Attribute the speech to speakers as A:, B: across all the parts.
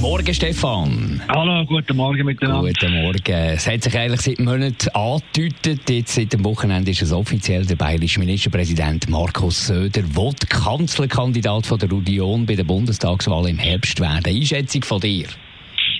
A: Morgen, Stefan.
B: Hallo, guten Morgen miteinander.
A: Guten Morgen. Es hat sich eigentlich seit Monaten angedeutet, jetzt seit dem Wochenende ist es offiziell, der bayerische Ministerpräsident Markus Söder will Kanzlerkandidat von der Union bei der Bundestagswahl im Herbst werden. Einschätzung von dir?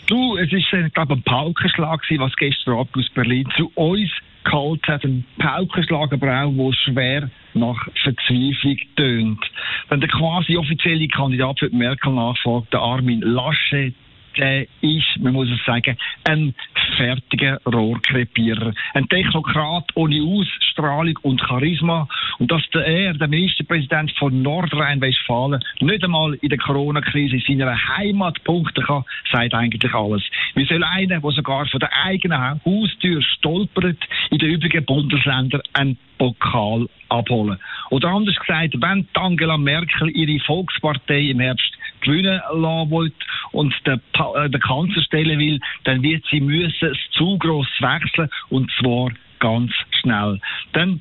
B: Du, es ist äh, glaube ein Paukenschlag was gestern Abend aus Berlin zu uns geholt hat. Ein Paukenschlag, aber auch, der schwer nach Verzweiflung tönt. Wenn der quasi offizielle Kandidat für die Merkel-Nachfolge, Armin Laschet, der ist, man muss es sagen, ein fertiger Rohrkrepierer. Ein Technokrat ohne Ausstrahlung und Charisma. Und dass der, er, der Ministerpräsident von Nordrhein-Westfalen, nicht einmal in der Corona-Krise in seiner Heimat punkten kann, sagt eigentlich alles. Wie soll einer, der sogar von der eigenen Haustür stolpert, in den übrigen Bundesländern einen Pokal abholen? Oder anders gesagt, wenn Angela Merkel ihre Volkspartei im Herbst gewinnen lassen will und den, äh, den Kanzler stellen will, dann wird sie müssen es zu gross wechseln und zwar ganz schnell. Dann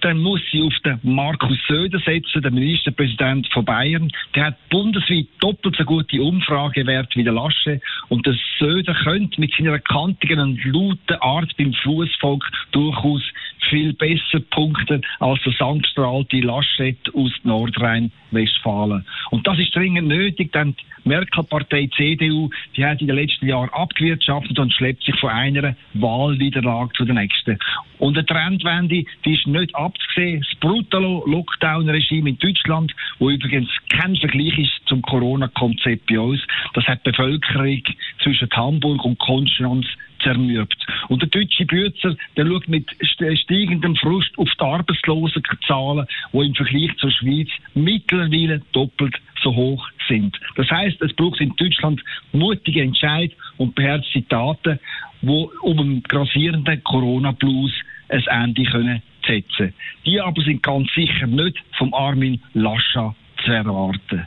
B: dann muss sie auf den Markus Söder setzen, den Ministerpräsident von Bayern. Der hat bundesweit doppelt so gute Umfragewerte wie der Lasche. Und der Söder könnte mit seiner kantigen und lauten Art beim Fußvolk durchaus viel besser punkten als der sandstrahlte Laschet aus Nordrhein-Westfalen. Und das ist dringend nötig, denn die Merkel-Partei CDU, die hat in den letzten Jahren abgewirtschaftet und schleppt sich von einer Wahlniederlage zu der nächsten. Und eine Trendwende, die ist nicht abzusehen. Das brutale Lockdown-Regime in Deutschland, wo übrigens kein Vergleich ist zum Corona-Konzept bei uns, das hat die Bevölkerung zwischen Hamburg und Konstanz zermürbt. Und der deutsche Bützer, der schaut mit steigendem Frust auf die Arbeitslosenzahlen, die im Vergleich zur Schweiz mittlerweile doppelt so hoch sind. Das heißt, es braucht in Deutschland mutige Entscheid und beherzte Taten, wo um dem grassierenden Corona-Blues ein Ende können setzen. Die aber sind ganz sicher nicht vom Armin Lascha zu erwarten.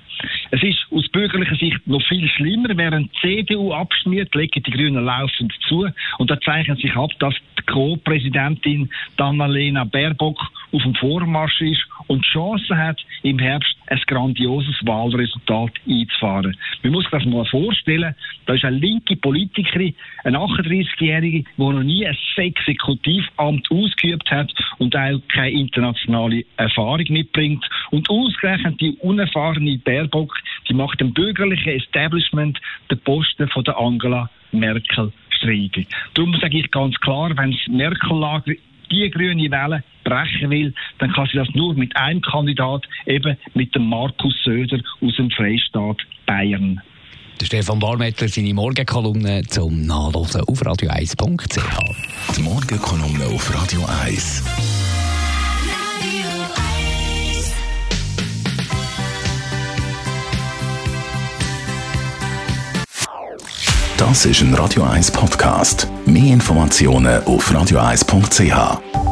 B: Es ist aus bürgerlicher Sicht noch viel schlimmer. Während die CDU abschmiert, legen die Grünen laufend zu. Und da zeichnet sich ab, dass die Co-Präsidentin Annalena Baerbock auf dem Vormarsch ist und Chancen hat, im Herbst ein grandioses Wahlresultat einzufahren. Man muss sich das mal vorstellen. Da ist eine linke Politikerin, eine 38-Jährige, die noch nie ein Exekutivamt ausgeübt hat und auch keine internationale Erfahrung mitbringt. Und ausgerechnet die unerfahrene Baerbock, die macht dem bürgerlichen Establishment den Posten von der Angela Merkel streitig. Darum sage ich ganz klar, wenn das Merkel-Lager die grüne Welle brechen will, dann kann sie das nur mit einem Kandidat, eben mit dem Markus Söder aus dem Freistaat Bayern.
A: Der Stefan Barmettler, seine Morgenkolumne zum Nachlesen auf radio1.ch.
C: Die Morgenkolumne auf Radio 1. Das ist ein Radio 1 Podcast. Mehr Informationen auf radio1.ch.